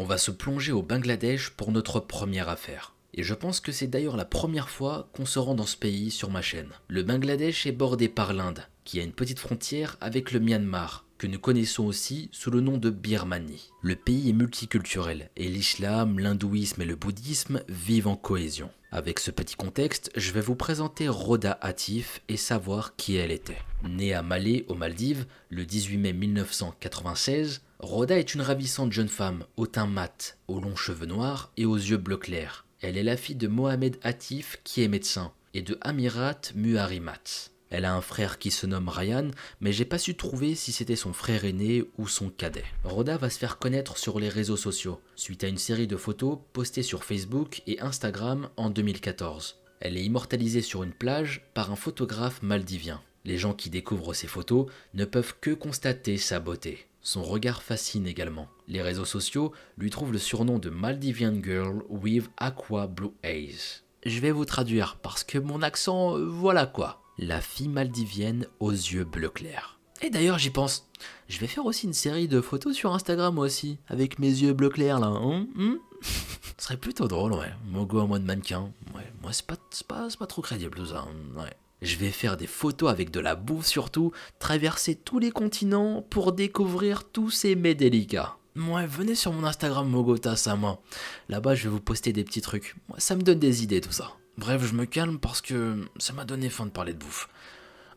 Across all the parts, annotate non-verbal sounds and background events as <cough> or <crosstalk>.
on va se plonger au Bangladesh pour notre première affaire. Et je pense que c'est d'ailleurs la première fois qu'on se rend dans ce pays sur ma chaîne. Le Bangladesh est bordé par l'Inde, qui a une petite frontière avec le Myanmar, que nous connaissons aussi sous le nom de Birmanie. Le pays est multiculturel et l'islam, l'hindouisme et le bouddhisme vivent en cohésion. Avec ce petit contexte, je vais vous présenter Rhoda Atif et savoir qui elle était. Née à Malé, aux Maldives, le 18 mai 1996, Rhoda est une ravissante jeune femme, au teint mat, aux longs cheveux noirs et aux yeux bleu clair. Elle est la fille de Mohamed Atif, qui est médecin, et de Amirat Muharimat. Elle a un frère qui se nomme Ryan, mais j'ai pas su trouver si c'était son frère aîné ou son cadet. Rhoda va se faire connaître sur les réseaux sociaux, suite à une série de photos postées sur Facebook et Instagram en 2014. Elle est immortalisée sur une plage par un photographe maldivien. Les gens qui découvrent ces photos ne peuvent que constater sa beauté. Son regard fascine également. Les réseaux sociaux lui trouvent le surnom de Maldivian Girl with Aqua Blue Eyes. Je vais vous traduire parce que mon accent, euh, voilà quoi. La fille maldivienne aux yeux bleu clair. Et d'ailleurs, j'y pense. Je vais faire aussi une série de photos sur Instagram aussi, avec mes yeux bleu clair là. Hein, hein <laughs> Ce serait plutôt drôle, ouais. Mogo en mode mannequin. Ouais, moi c'est pas, pas, pas trop crédible tout ça. Hein, ouais. Je vais faire des photos avec de la bouffe surtout, traverser tous les continents pour découvrir tous ces mets délicats. Ouais, venez sur mon Instagram Mogota moi. Là-bas, je vais vous poster des petits trucs. Ça me donne des idées tout ça. Bref, je me calme parce que ça m'a donné faim de parler de bouffe.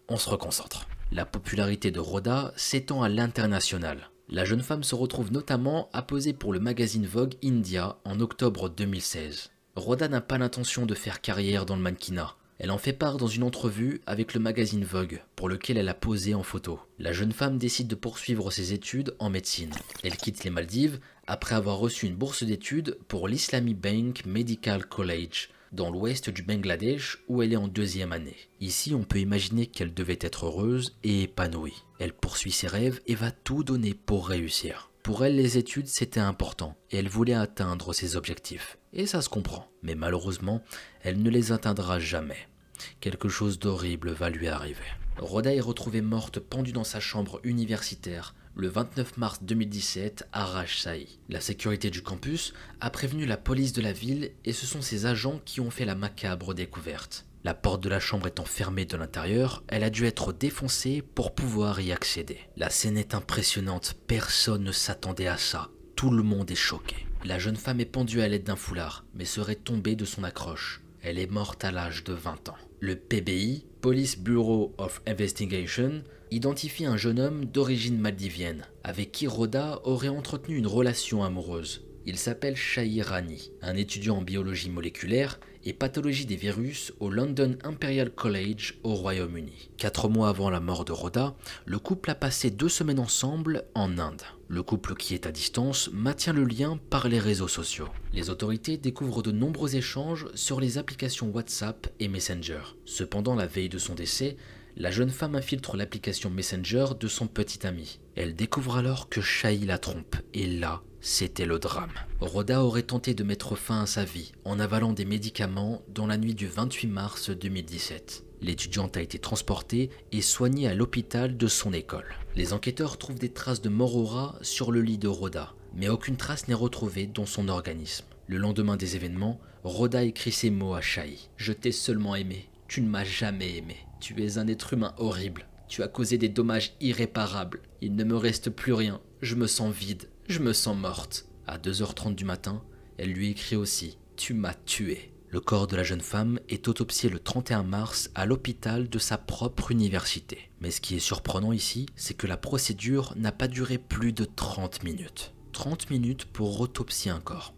On se reconcentre. La popularité de Rhoda s'étend à l'international. La jeune femme se retrouve notamment à poser pour le magazine Vogue India en octobre 2016. Rhoda n'a pas l'intention de faire carrière dans le mannequinat. Elle en fait part dans une entrevue avec le magazine Vogue, pour lequel elle a posé en photo. La jeune femme décide de poursuivre ses études en médecine. Elle quitte les Maldives après avoir reçu une bourse d'études pour l'Islami Bank Medical College, dans l'ouest du Bangladesh où elle est en deuxième année. Ici, on peut imaginer qu'elle devait être heureuse et épanouie. Elle poursuit ses rêves et va tout donner pour réussir. Pour elle, les études, c'était important et elle voulait atteindre ses objectifs. Et ça se comprend. Mais malheureusement, elle ne les atteindra jamais. Quelque chose d'horrible va lui arriver. Rhoda est retrouvée morte pendue dans sa chambre universitaire le 29 mars 2017 à Rajshahi. La sécurité du campus a prévenu la police de la ville et ce sont ses agents qui ont fait la macabre découverte. La porte de la chambre étant fermée de l'intérieur, elle a dû être défoncée pour pouvoir y accéder. La scène est impressionnante, personne ne s'attendait à ça. Tout le monde est choqué. La jeune femme est pendue à l'aide d'un foulard, mais serait tombée de son accroche. Elle est morte à l'âge de 20 ans. Le PBI, Police Bureau of Investigation, identifie un jeune homme d'origine maldivienne, avec qui Rhoda aurait entretenu une relation amoureuse. Il s'appelle Shahir Rani, un étudiant en biologie moléculaire et pathologie des virus au London Imperial College au Royaume-Uni. Quatre mois avant la mort de Rhoda, le couple a passé deux semaines ensemble en Inde. Le couple qui est à distance maintient le lien par les réseaux sociaux. Les autorités découvrent de nombreux échanges sur les applications WhatsApp et Messenger. Cependant, la veille de son décès, la jeune femme infiltre l'application Messenger de son petit ami. Elle découvre alors que Shahi la trompe, et là, c'était le drame. Rhoda aurait tenté de mettre fin à sa vie en avalant des médicaments dans la nuit du 28 mars 2017. L'étudiante a été transportée et soignée à l'hôpital de son école. Les enquêteurs trouvent des traces de rat sur le lit de Rhoda, mais aucune trace n'est retrouvée dans son organisme. Le lendemain des événements, Rhoda écrit ces mots à Shai. Je t'ai seulement aimé, tu ne m'as jamais aimé. Tu es un être humain horrible. Tu as causé des dommages irréparables. Il ne me reste plus rien. Je me sens vide. Je me sens morte. À 2h30 du matin, elle lui écrit aussi Tu m'as tué. Le corps de la jeune femme est autopsié le 31 mars à l'hôpital de sa propre université. Mais ce qui est surprenant ici, c'est que la procédure n'a pas duré plus de 30 minutes. 30 minutes pour autopsier un corps.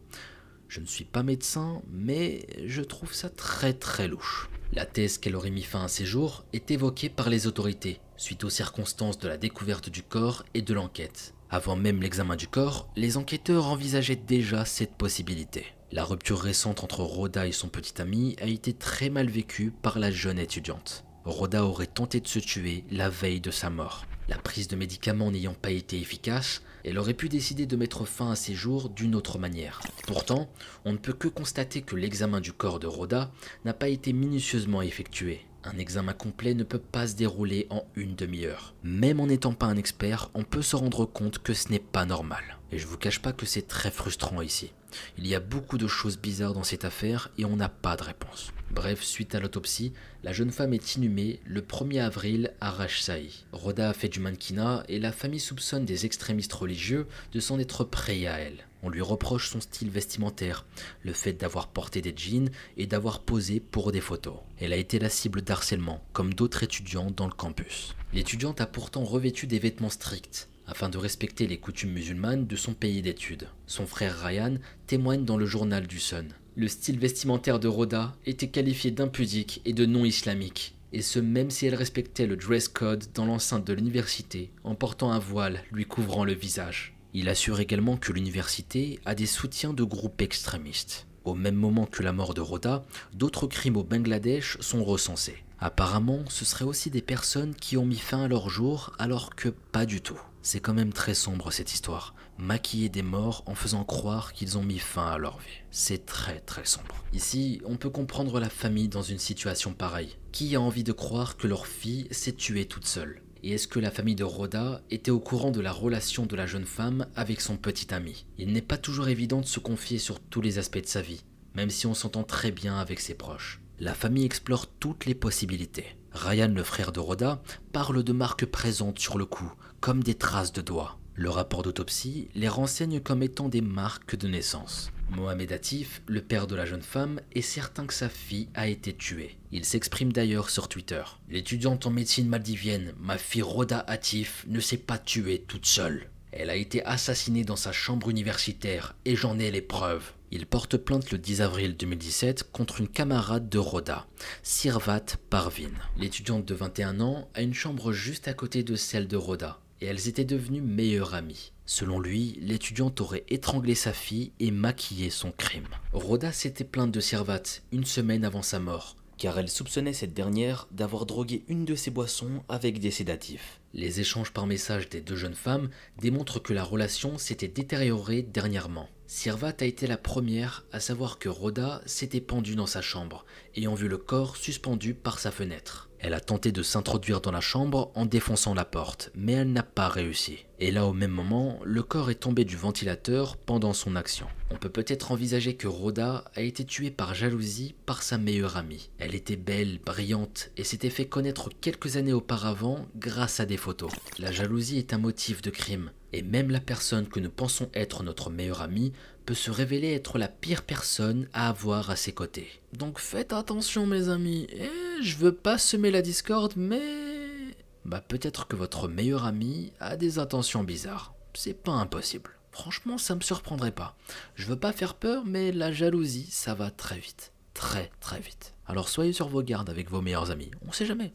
Je ne suis pas médecin, mais je trouve ça très très louche. La thèse qu'elle aurait mis fin à ses jours est évoquée par les autorités, suite aux circonstances de la découverte du corps et de l'enquête. Avant même l'examen du corps, les enquêteurs envisageaient déjà cette possibilité. La rupture récente entre Rhoda et son petit ami a été très mal vécue par la jeune étudiante. Rhoda aurait tenté de se tuer la veille de sa mort. La prise de médicaments n'ayant pas été efficace, elle aurait pu décider de mettre fin à ses jours d'une autre manière. Pourtant, on ne peut que constater que l'examen du corps de Rhoda n'a pas été minutieusement effectué. Un examen complet ne peut pas se dérouler en une demi-heure. Même en n'étant pas un expert, on peut se rendre compte que ce n'est pas normal. Et je vous cache pas que c'est très frustrant ici. Il y a beaucoup de choses bizarres dans cette affaire et on n'a pas de réponse. Bref, suite à l'autopsie, la jeune femme est inhumée le 1er avril à Rajshahi. Rhoda a fait du mannequinat et la famille soupçonne des extrémistes religieux de s'en être prêts à elle. On lui reproche son style vestimentaire, le fait d'avoir porté des jeans et d'avoir posé pour des photos. Elle a été la cible d'harcèlement, comme d'autres étudiants dans le campus. L'étudiante a pourtant revêtu des vêtements stricts, afin de respecter les coutumes musulmanes de son pays d'études. Son frère Ryan témoigne dans le journal du Sun. Le style vestimentaire de Rhoda était qualifié d'impudique et de non islamique, et ce même si elle respectait le dress code dans l'enceinte de l'université en portant un voile lui couvrant le visage. Il assure également que l'université a des soutiens de groupes extrémistes. Au même moment que la mort de Rhoda, d'autres crimes au Bangladesh sont recensés. Apparemment, ce seraient aussi des personnes qui ont mis fin à leur jour alors que pas du tout. C'est quand même très sombre cette histoire. Maquiller des morts en faisant croire qu'ils ont mis fin à leur vie. C'est très très sombre. Ici, on peut comprendre la famille dans une situation pareille. Qui a envie de croire que leur fille s'est tuée toute seule? Et est-ce que la famille de Rhoda était au courant de la relation de la jeune femme avec son petit ami? Il n'est pas toujours évident de se confier sur tous les aspects de sa vie, même si on s'entend très bien avec ses proches. La famille explore toutes les possibilités. Ryan, le frère de Rhoda, parle de marques présentes sur le cou, comme des traces de doigts. Le rapport d'autopsie les renseigne comme étant des marques de naissance. Mohamed Atif, le père de la jeune femme, est certain que sa fille a été tuée. Il s'exprime d'ailleurs sur Twitter. L'étudiante en médecine maldivienne, ma fille Rhoda Atif, ne s'est pas tuée toute seule. Elle a été assassinée dans sa chambre universitaire et j'en ai les preuves. Il porte plainte le 10 avril 2017 contre une camarade de Rhoda, Sirvat Parvin. L'étudiante de 21 ans a une chambre juste à côté de celle de Rhoda et elles étaient devenues meilleures amies. Selon lui, l'étudiante aurait étranglé sa fille et maquillé son crime. Rhoda s'était plainte de Sirvat une semaine avant sa mort, car elle soupçonnait cette dernière d'avoir drogué une de ses boissons avec des sédatifs. Les échanges par message des deux jeunes femmes démontrent que la relation s'était détériorée dernièrement. Sirvat a été la première à savoir que Rhoda s'était pendue dans sa chambre, ayant vu le corps suspendu par sa fenêtre. Elle a tenté de s'introduire dans la chambre en défonçant la porte, mais elle n'a pas réussi. Et là au même moment, le corps est tombé du ventilateur pendant son action. On peut peut-être envisager que Rhoda a été tuée par jalousie par sa meilleure amie. Elle était belle, brillante et s'était fait connaître quelques années auparavant grâce à des photos. La jalousie est un motif de crime, et même la personne que nous pensons être notre meilleure amie peut se révéler être la pire personne à avoir à ses côtés. Donc faites attention mes amis, et je veux pas semer la discorde, mais... Bah peut-être que votre meilleur ami a des intentions bizarres. C'est pas impossible. Franchement, ça me surprendrait pas. Je veux pas faire peur, mais la jalousie, ça va très vite. Très très vite. Alors soyez sur vos gardes avec vos meilleurs amis. On sait jamais.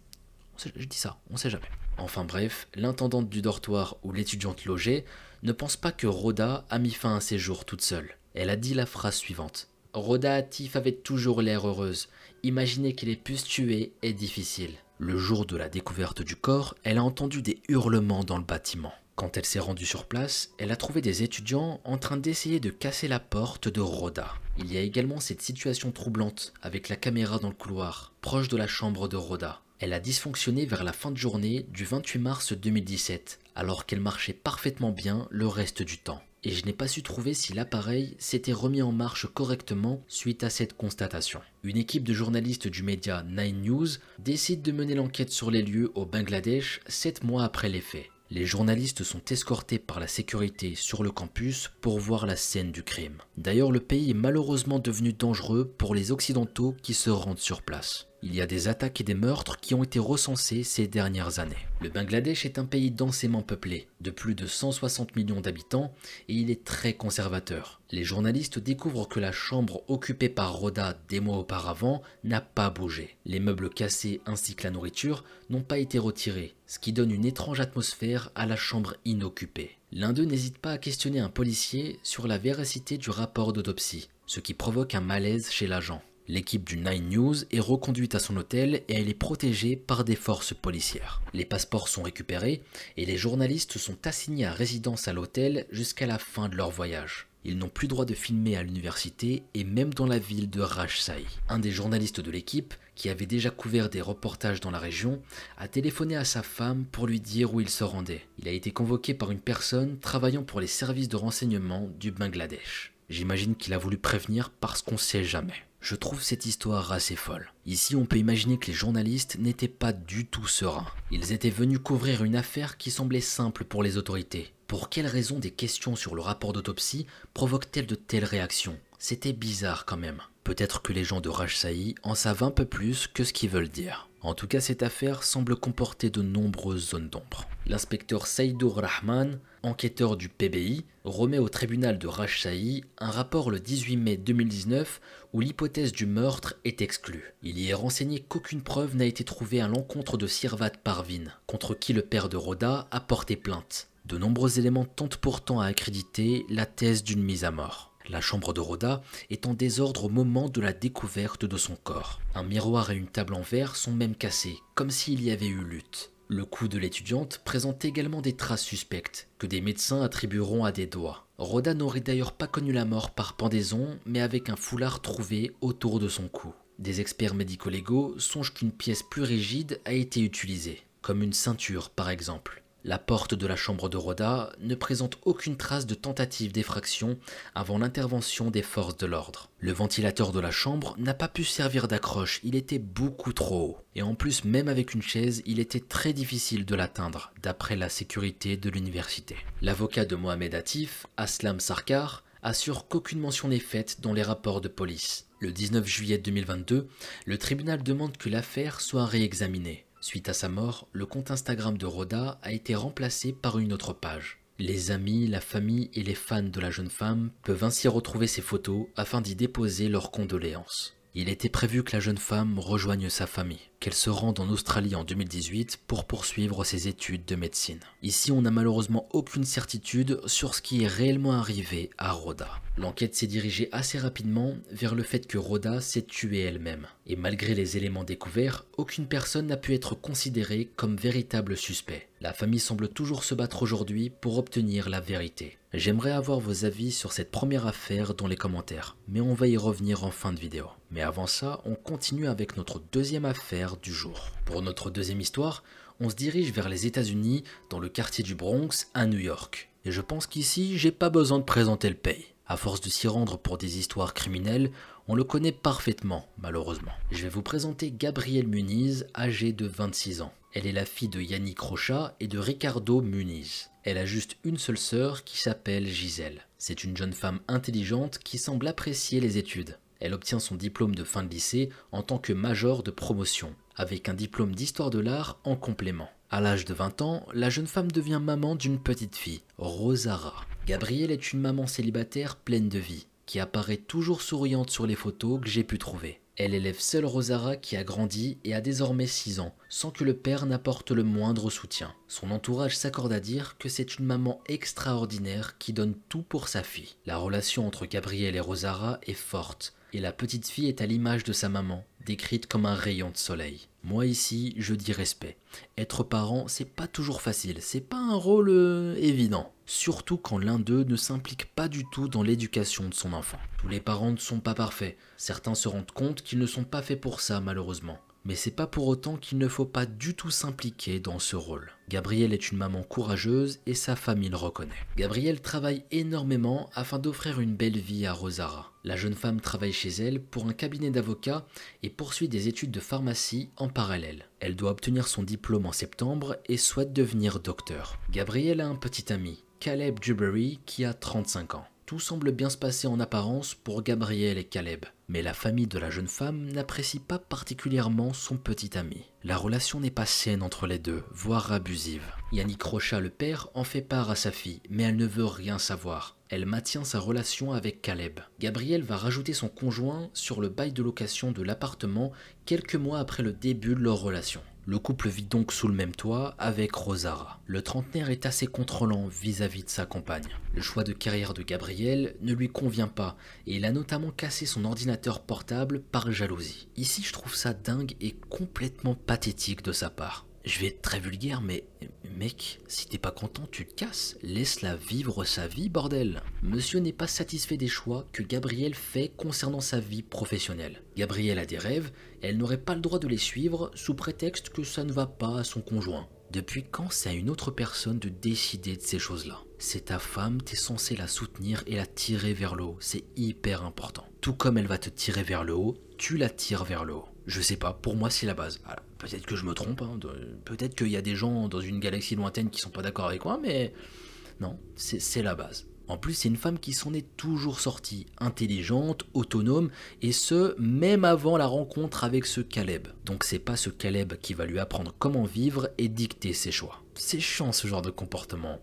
je dis ça, on sait jamais. Enfin bref, l'intendante du dortoir où l'étudiante logeait ne pense pas que Rhoda a mis fin à ses jours toute seule. Elle a dit la phrase suivante. Rhoda Atif avait toujours l'air heureuse. Imaginer qu'elle ait pu se tuer est difficile. Le jour de la découverte du corps, elle a entendu des hurlements dans le bâtiment. Quand elle s'est rendue sur place, elle a trouvé des étudiants en train d'essayer de casser la porte de Rhoda. Il y a également cette situation troublante avec la caméra dans le couloir, proche de la chambre de Rhoda. Elle a dysfonctionné vers la fin de journée du 28 mars 2017, alors qu'elle marchait parfaitement bien le reste du temps. Et je n'ai pas su trouver si l'appareil s'était remis en marche correctement suite à cette constatation. Une équipe de journalistes du média Nine News décide de mener l'enquête sur les lieux au Bangladesh 7 mois après les faits. Les journalistes sont escortés par la sécurité sur le campus pour voir la scène du crime. D'ailleurs, le pays est malheureusement devenu dangereux pour les Occidentaux qui se rendent sur place. Il y a des attaques et des meurtres qui ont été recensés ces dernières années. Le Bangladesh est un pays densément peuplé, de plus de 160 millions d'habitants, et il est très conservateur. Les journalistes découvrent que la chambre occupée par Rhoda des mois auparavant n'a pas bougé. Les meubles cassés ainsi que la nourriture n'ont pas été retirés, ce qui donne une étrange atmosphère à la chambre inoccupée. L'un d'eux n'hésite pas à questionner un policier sur la véracité du rapport d'autopsie, ce qui provoque un malaise chez l'agent. L'équipe du Nine News est reconduite à son hôtel et elle est protégée par des forces policières. Les passeports sont récupérés et les journalistes sont assignés à résidence à l'hôtel jusqu'à la fin de leur voyage. Ils n'ont plus droit de filmer à l'université et même dans la ville de Rajshahi. Un des journalistes de l'équipe, qui avait déjà couvert des reportages dans la région, a téléphoné à sa femme pour lui dire où il se rendait. Il a été convoqué par une personne travaillant pour les services de renseignement du Bangladesh. J'imagine qu'il a voulu prévenir parce qu'on sait jamais. Je trouve cette histoire assez folle. Ici, on peut imaginer que les journalistes n'étaient pas du tout sereins. Ils étaient venus couvrir une affaire qui semblait simple pour les autorités. Pour quelle raison des questions sur le rapport d'autopsie provoquent-elles de telles réactions? C'était bizarre quand même. Peut-être que les gens de Rajshahi en savent un peu plus que ce qu'ils veulent dire. En tout cas, cette affaire semble comporter de nombreuses zones d'ombre. L'inspecteur Saïdour Rahman, enquêteur du PBI, remet au tribunal de Rajshahi un rapport le 18 mai 2019 où l'hypothèse du meurtre est exclue. Il y est renseigné qu'aucune preuve n'a été trouvée à l'encontre de Sirvat Parvin, contre qui le père de Rhoda a porté plainte. De nombreux éléments tentent pourtant à accréditer la thèse d'une mise à mort. La chambre de Rhoda est en désordre au moment de la découverte de son corps. Un miroir et une table en verre sont même cassés, comme s'il y avait eu lutte. Le cou de l'étudiante présente également des traces suspectes, que des médecins attribueront à des doigts. Rhoda n'aurait d'ailleurs pas connu la mort par pendaison, mais avec un foulard trouvé autour de son cou. Des experts médico-légaux songent qu'une pièce plus rigide a été utilisée, comme une ceinture par exemple. La porte de la chambre de Rhoda ne présente aucune trace de tentative d'effraction avant l'intervention des forces de l'ordre. Le ventilateur de la chambre n'a pas pu servir d'accroche, il était beaucoup trop haut. Et en plus, même avec une chaise, il était très difficile de l'atteindre, d'après la sécurité de l'université. L'avocat de Mohamed Atif, Aslam Sarkar, assure qu'aucune mention n'est faite dans les rapports de police. Le 19 juillet 2022, le tribunal demande que l'affaire soit réexaminée. Suite à sa mort, le compte Instagram de Rhoda a été remplacé par une autre page. Les amis, la famille et les fans de la jeune femme peuvent ainsi retrouver ses photos afin d'y déposer leurs condoléances. Il était prévu que la jeune femme rejoigne sa famille, qu'elle se rende en Australie en 2018 pour poursuivre ses études de médecine. Ici, on n'a malheureusement aucune certitude sur ce qui est réellement arrivé à Rhoda. L'enquête s'est dirigée assez rapidement vers le fait que Rhoda s'est tuée elle-même. Et malgré les éléments découverts, aucune personne n'a pu être considérée comme véritable suspect. La famille semble toujours se battre aujourd'hui pour obtenir la vérité. J'aimerais avoir vos avis sur cette première affaire dans les commentaires, mais on va y revenir en fin de vidéo. Mais avant ça, on continue avec notre deuxième affaire du jour. Pour notre deuxième histoire, on se dirige vers les États-Unis, dans le quartier du Bronx, à New York. Et je pense qu'ici, j'ai pas besoin de présenter le pays. À force de s'y rendre pour des histoires criminelles, on le connaît parfaitement, malheureusement. Je vais vous présenter Gabrielle Muniz, âgée de 26 ans. Elle est la fille de Yannick Rocha et de Ricardo Muniz. Elle a juste une seule sœur qui s'appelle Gisèle. C'est une jeune femme intelligente qui semble apprécier les études. Elle obtient son diplôme de fin de lycée en tant que major de promotion, avec un diplôme d'histoire de l'art en complément. À l'âge de 20 ans, la jeune femme devient maman d'une petite fille, Rosara. Gabrielle est une maman célibataire pleine de vie, qui apparaît toujours souriante sur les photos que j'ai pu trouver. Elle élève seule Rosara qui a grandi et a désormais 6 ans, sans que le père n'apporte le moindre soutien. Son entourage s'accorde à dire que c'est une maman extraordinaire qui donne tout pour sa fille. La relation entre Gabrielle et Rosara est forte, et la petite fille est à l'image de sa maman, décrite comme un rayon de soleil. Moi ici, je dis respect. Être parent, c'est pas toujours facile, c'est pas un rôle euh, évident. Surtout quand l'un d'eux ne s'implique pas du tout dans l'éducation de son enfant. Tous les parents ne sont pas parfaits. Certains se rendent compte qu'ils ne sont pas faits pour ça, malheureusement mais c'est pas pour autant qu'il ne faut pas du tout s'impliquer dans ce rôle. Gabrielle est une maman courageuse et sa famille le reconnaît. Gabrielle travaille énormément afin d'offrir une belle vie à Rosara. La jeune femme travaille chez elle pour un cabinet d'avocats et poursuit des études de pharmacie en parallèle. Elle doit obtenir son diplôme en septembre et souhaite devenir docteur. Gabrielle a un petit ami, Caleb Dewberry, qui a 35 ans. Tout semble bien se passer en apparence pour Gabriel et Caleb, mais la famille de la jeune femme n'apprécie pas particulièrement son petit ami. La relation n'est pas saine entre les deux, voire abusive. Yannick Rocha, le père, en fait part à sa fille, mais elle ne veut rien savoir. Elle maintient sa relation avec Caleb. Gabriel va rajouter son conjoint sur le bail de location de l'appartement quelques mois après le début de leur relation. Le couple vit donc sous le même toit avec Rosara. Le trentenaire est assez contrôlant vis-à-vis de sa compagne. Le choix de carrière de Gabriel ne lui convient pas et il a notamment cassé son ordinateur portable par jalousie. Ici je trouve ça dingue et complètement pathétique de sa part. Je vais être très vulgaire, mais mec, si t'es pas content, tu te casses. Laisse-la vivre sa vie, bordel. Monsieur n'est pas satisfait des choix que Gabrielle fait concernant sa vie professionnelle. Gabrielle a des rêves, elle n'aurait pas le droit de les suivre sous prétexte que ça ne va pas à son conjoint. Depuis quand c'est à une autre personne de décider de ces choses-là? C'est ta femme, t'es censé la soutenir et la tirer vers le haut. C'est hyper important. Tout comme elle va te tirer vers le haut, tu la tires vers le haut. Je sais pas, pour moi c'est la base. Peut-être que je me trompe, hein, peut-être qu'il y a des gens dans une galaxie lointaine qui sont pas d'accord avec moi, mais non, c'est la base. En plus, c'est une femme qui s'en est toujours sortie, intelligente, autonome, et ce, même avant la rencontre avec ce Caleb. Donc c'est pas ce Caleb qui va lui apprendre comment vivre et dicter ses choix. C'est chiant ce genre de comportement.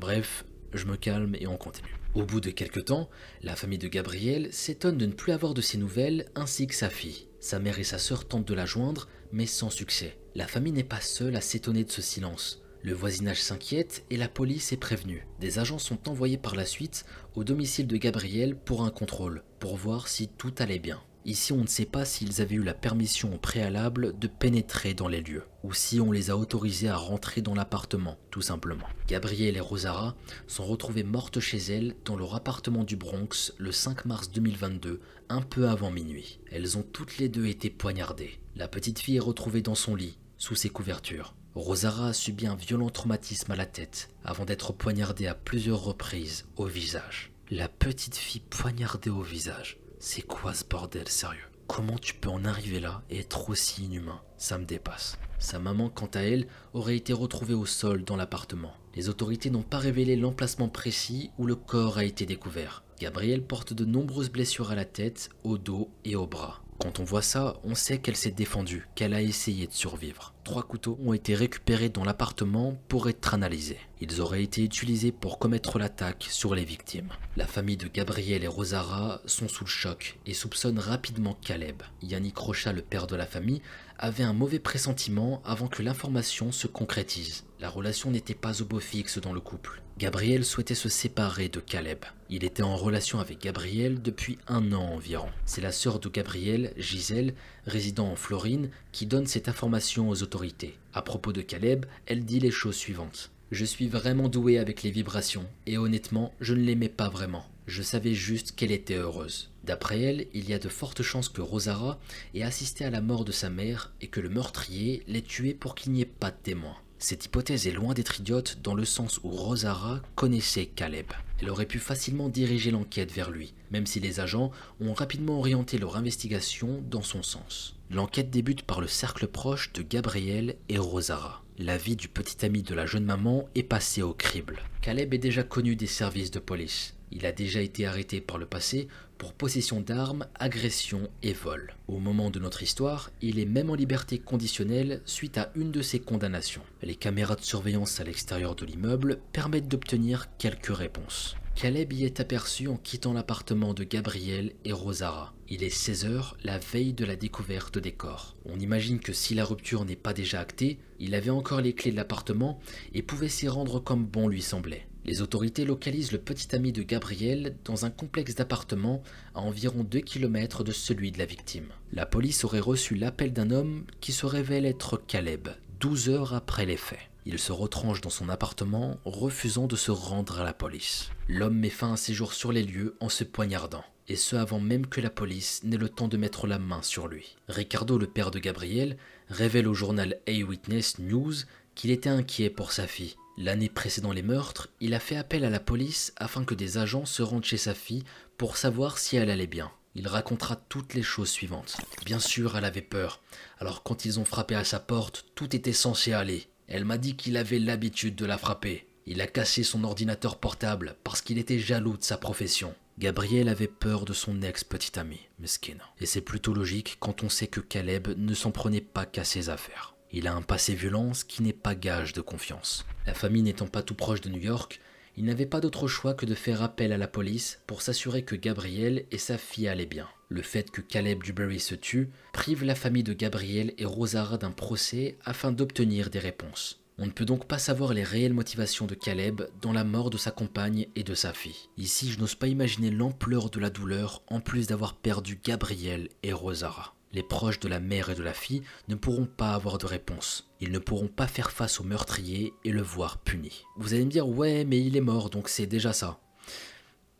Bref, je me calme et on continue. Au bout de quelques temps, la famille de Gabriel s'étonne de ne plus avoir de ses nouvelles ainsi que sa fille. Sa mère et sa sœur tentent de la joindre, mais sans succès. La famille n'est pas seule à s'étonner de ce silence. Le voisinage s'inquiète et la police est prévenue. Des agents sont envoyés par la suite au domicile de Gabriel pour un contrôle, pour voir si tout allait bien. Ici, on ne sait pas s'ils avaient eu la permission préalable de pénétrer dans les lieux, ou si on les a autorisés à rentrer dans l'appartement, tout simplement. Gabrielle et Rosara sont retrouvées mortes chez elles dans leur appartement du Bronx le 5 mars 2022, un peu avant minuit. Elles ont toutes les deux été poignardées. La petite fille est retrouvée dans son lit, sous ses couvertures. Rosara a subi un violent traumatisme à la tête avant d'être poignardée à plusieurs reprises au visage. La petite fille poignardée au visage. C'est quoi ce bordel, sérieux? Comment tu peux en arriver là et être aussi inhumain? Ça me dépasse. Sa maman, quant à elle, aurait été retrouvée au sol dans l'appartement. Les autorités n'ont pas révélé l'emplacement précis où le corps a été découvert. Gabrielle porte de nombreuses blessures à la tête, au dos et au bras. Quand on voit ça, on sait qu'elle s'est défendue, qu'elle a essayé de survivre. Trois couteaux ont été récupérés dans l'appartement pour être analysés. Ils auraient été utilisés pour commettre l'attaque sur les victimes. La famille de Gabriel et Rosara sont sous le choc et soupçonnent rapidement Caleb. Yannick Rocha, le père de la famille, avait un mauvais pressentiment avant que l'information se concrétise. La relation n'était pas au beau fixe dans le couple. Gabriel souhaitait se séparer de Caleb. Il était en relation avec Gabriel depuis un an environ. C'est la sœur de Gabriel, Gisèle, résidant en Florine, qui donne cette information aux autorités. À propos de Caleb, elle dit les choses suivantes. Je suis vraiment douée avec les vibrations, et honnêtement, je ne l'aimais pas vraiment. Je savais juste qu'elle était heureuse. D'après elle, il y a de fortes chances que Rosara ait assisté à la mort de sa mère et que le meurtrier l'ait tuée pour qu'il n'y ait pas de témoins. Cette hypothèse est loin d'être idiote dans le sens où Rosara connaissait Caleb. Elle aurait pu facilement diriger l'enquête vers lui, même si les agents ont rapidement orienté leur investigation dans son sens. L'enquête débute par le cercle proche de Gabriel et Rosara. La vie du petit ami de la jeune maman est passée au crible. Caleb est déjà connu des services de police. Il a déjà été arrêté par le passé possession d'armes, agression et vol. Au moment de notre histoire, il est même en liberté conditionnelle suite à une de ses condamnations. Les caméras de surveillance à l'extérieur de l'immeuble permettent d'obtenir quelques réponses. Caleb y est aperçu en quittant l'appartement de Gabriel et Rosara. Il est 16h, la veille de la découverte des corps. On imagine que si la rupture n'est pas déjà actée, il avait encore les clés de l'appartement et pouvait s'y rendre comme bon lui semblait. Les autorités localisent le petit ami de Gabriel dans un complexe d'appartements à environ 2 km de celui de la victime. La police aurait reçu l'appel d'un homme qui se révèle être Caleb, 12 heures après les faits. Il se retranche dans son appartement, refusant de se rendre à la police. L'homme met fin à ses jours sur les lieux en se poignardant, et ce avant même que la police n'ait le temps de mettre la main sur lui. Ricardo, le père de Gabriel, révèle au journal A-Witness News qu'il était inquiet pour sa fille L'année précédant les meurtres, il a fait appel à la police afin que des agents se rendent chez sa fille pour savoir si elle allait bien. Il racontera toutes les choses suivantes. Bien sûr, elle avait peur. Alors quand ils ont frappé à sa porte, tout était censé aller. Elle m'a dit qu'il avait l'habitude de la frapper. Il a cassé son ordinateur portable parce qu'il était jaloux de sa profession. Gabriel avait peur de son ex-petite amie, mesquine. Et c'est plutôt logique quand on sait que Caleb ne s'en prenait pas qu'à ses affaires. Il a un passé violent, qui n'est pas gage de confiance. La famille n'étant pas tout proche de New York, il n'avait pas d'autre choix que de faire appel à la police pour s'assurer que Gabriel et sa fille allaient bien. Le fait que Caleb Duberry se tue prive la famille de Gabriel et Rosara d'un procès afin d'obtenir des réponses. On ne peut donc pas savoir les réelles motivations de Caleb dans la mort de sa compagne et de sa fille. Ici, je n'ose pas imaginer l'ampleur de la douleur en plus d'avoir perdu Gabriel et Rosara. Les proches de la mère et de la fille ne pourront pas avoir de réponse. Ils ne pourront pas faire face au meurtrier et le voir puni. Vous allez me dire, ouais, mais il est mort, donc c'est déjà ça.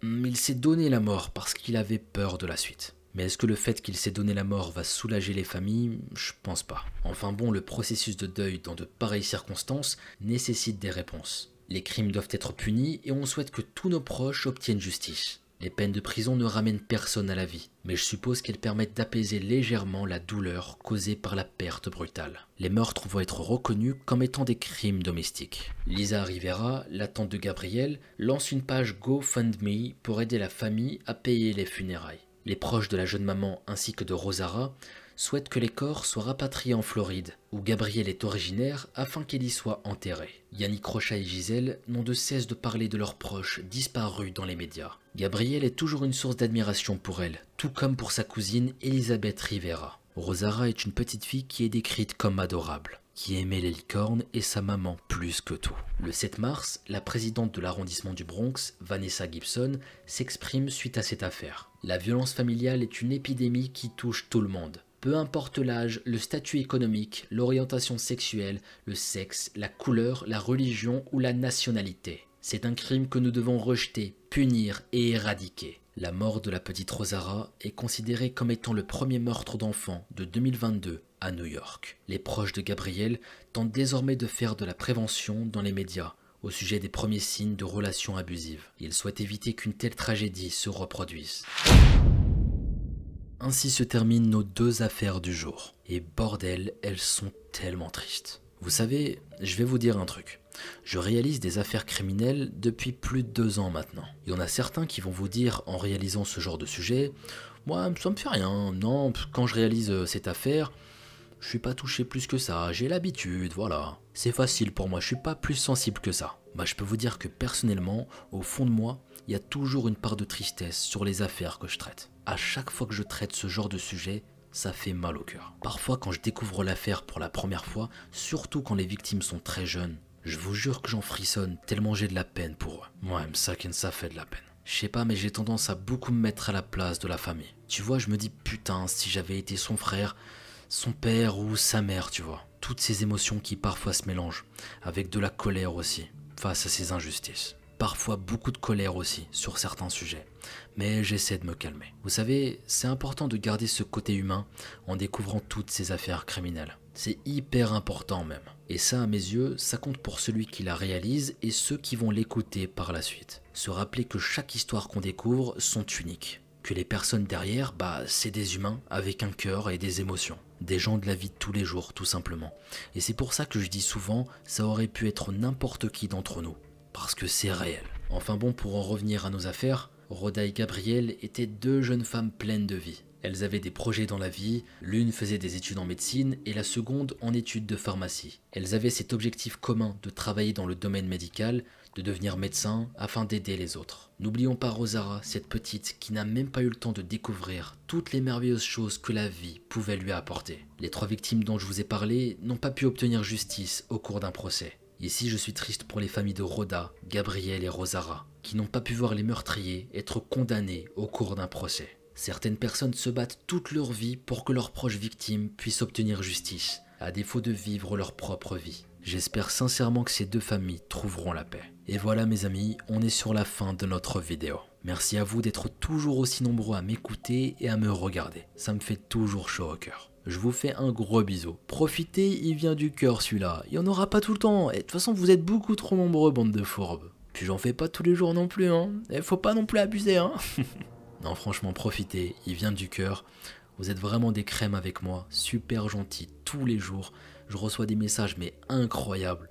Hmm, il s'est donné la mort parce qu'il avait peur de la suite. Mais est-ce que le fait qu'il s'est donné la mort va soulager les familles? Je pense pas. Enfin bon, le processus de deuil dans de pareilles circonstances nécessite des réponses. Les crimes doivent être punis et on souhaite que tous nos proches obtiennent justice. Les peines de prison ne ramènent personne à la vie, mais je suppose qu'elles permettent d'apaiser légèrement la douleur causée par la perte brutale. Les meurtres vont être reconnus comme étant des crimes domestiques. Lisa Rivera, la tante de Gabriel, lance une page GoFundMe pour aider la famille à payer les funérailles. Les proches de la jeune maman ainsi que de Rosara souhaitent que les corps soient rapatriés en Floride, où Gabriel est originaire, afin qu'elle y soit enterrée. Yannick Rocha et Gisèle n'ont de cesse de parler de leurs proches disparus dans les médias. Gabriel est toujours une source d'admiration pour elle, tout comme pour sa cousine Elisabeth Rivera. Rosara est une petite fille qui est décrite comme adorable qui aimait les licornes et sa maman plus que tout. Le 7 mars, la présidente de l'arrondissement du Bronx, Vanessa Gibson, s'exprime suite à cette affaire. La violence familiale est une épidémie qui touche tout le monde. Peu importe l'âge, le statut économique, l'orientation sexuelle, le sexe, la couleur, la religion ou la nationalité. C'est un crime que nous devons rejeter, punir et éradiquer. La mort de la petite Rosara est considérée comme étant le premier meurtre d'enfant de 2022 à New York. Les proches de Gabriel tentent désormais de faire de la prévention dans les médias au sujet des premiers signes de relations abusives. Ils souhaitent éviter qu'une telle tragédie se reproduise. Ainsi se terminent nos deux affaires du jour. Et bordel, elles sont tellement tristes. Vous savez, je vais vous dire un truc. Je réalise des affaires criminelles depuis plus de deux ans maintenant. Il y en a certains qui vont vous dire en réalisant ce genre de sujet, moi ça me fait rien, non, quand je réalise euh, cette affaire, je suis pas touché plus que ça, j'ai l'habitude, voilà. C'est facile pour moi, je suis pas plus sensible que ça. Bah je peux vous dire que personnellement, au fond de moi, il y a toujours une part de tristesse sur les affaires que je traite à chaque fois que je traite ce genre de sujet, ça fait mal au cœur. Parfois, quand je découvre l'affaire pour la première fois, surtout quand les victimes sont très jeunes, je vous jure que j'en frissonne tellement j'ai de la peine pour eux. Moi, ça ça fait de la peine. Je sais pas, mais j'ai tendance à beaucoup me mettre à la place de la famille. Tu vois, je me dis putain, si j'avais été son frère, son père ou sa mère, tu vois. Toutes ces émotions qui parfois se mélangent, avec de la colère aussi, face à ces injustices parfois beaucoup de colère aussi sur certains sujets, mais j'essaie de me calmer. Vous savez, c'est important de garder ce côté humain en découvrant toutes ces affaires criminelles. C'est hyper important même. Et ça, à mes yeux, ça compte pour celui qui la réalise et ceux qui vont l'écouter par la suite. Se rappeler que chaque histoire qu'on découvre sont uniques. Que les personnes derrière, bah, c'est des humains avec un cœur et des émotions. Des gens de la vie de tous les jours, tout simplement. Et c'est pour ça que je dis souvent, ça aurait pu être n'importe qui d'entre nous parce que c'est réel. Enfin bon, pour en revenir à nos affaires, Rhoda et Gabrielle étaient deux jeunes femmes pleines de vie. Elles avaient des projets dans la vie, l'une faisait des études en médecine et la seconde en études de pharmacie. Elles avaient cet objectif commun de travailler dans le domaine médical, de devenir médecin afin d'aider les autres. N'oublions pas Rosara, cette petite qui n'a même pas eu le temps de découvrir toutes les merveilleuses choses que la vie pouvait lui apporter. Les trois victimes dont je vous ai parlé n'ont pas pu obtenir justice au cours d'un procès. Ici, je suis triste pour les familles de Rhoda, Gabriel et Rosara, qui n'ont pas pu voir les meurtriers être condamnés au cours d'un procès. Certaines personnes se battent toute leur vie pour que leurs proches victimes puissent obtenir justice, à défaut de vivre leur propre vie. J'espère sincèrement que ces deux familles trouveront la paix. Et voilà mes amis, on est sur la fin de notre vidéo. Merci à vous d'être toujours aussi nombreux à m'écouter et à me regarder. Ça me fait toujours chaud au cœur. Je vous fais un gros bisou. Profitez, il vient du cœur celui-là. Il n'y en aura pas tout le temps. De toute façon, vous êtes beaucoup trop nombreux, bande de fourbes. Puis j'en fais pas tous les jours non plus, hein. Et faut pas non plus abuser, hein. <laughs> non, franchement, profitez, il vient du cœur. Vous êtes vraiment des crèmes avec moi, super gentils tous les jours. Je reçois des messages, mais incroyables.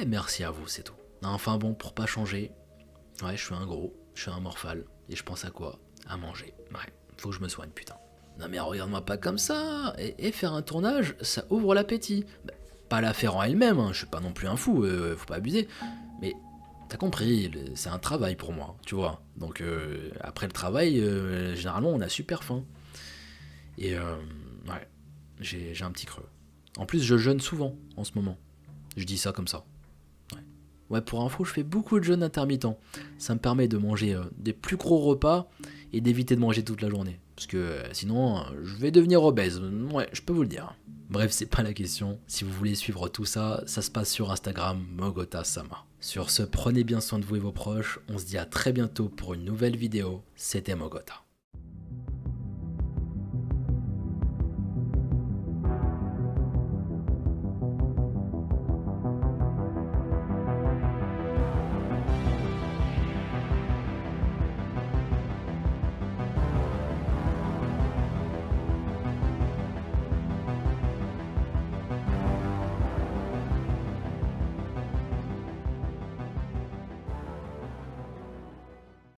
Et merci à vous, c'est tout. Enfin bon, pour pas changer, ouais, je suis un gros, je suis un morphale. Et je pense à quoi? À manger. Ouais, faut que je me soigne, putain. Non mais regarde-moi pas comme ça. Et, faire un tournage, ça ouvre l'appétit. Bah, pas la faire en elle-même, hein, je suis pas non plus un fou, euh, faut pas abuser. Mais t'as compris, c'est un travail pour moi, tu vois. Donc euh, après le travail, euh, généralement on a super faim. Et ouais, j'ai un petit creux. En plus, je jeûne souvent en ce moment. Je dis ça comme ça. Ouais. ouais, pour info, je fais beaucoup de jeûnes intermittents. Ça me permet de manger des plus gros repas et d'éviter de manger toute la journée. Parce que euh, sinon, je vais devenir obèse. Ouais, je peux vous le dire. Bref, c'est pas la question. Si vous voulez suivre tout ça, ça se passe sur Instagram, Mogota Sama. Sur ce, prenez bien soin de vous et vos proches. On se dit à très bientôt pour une nouvelle vidéo. C'était Mogota.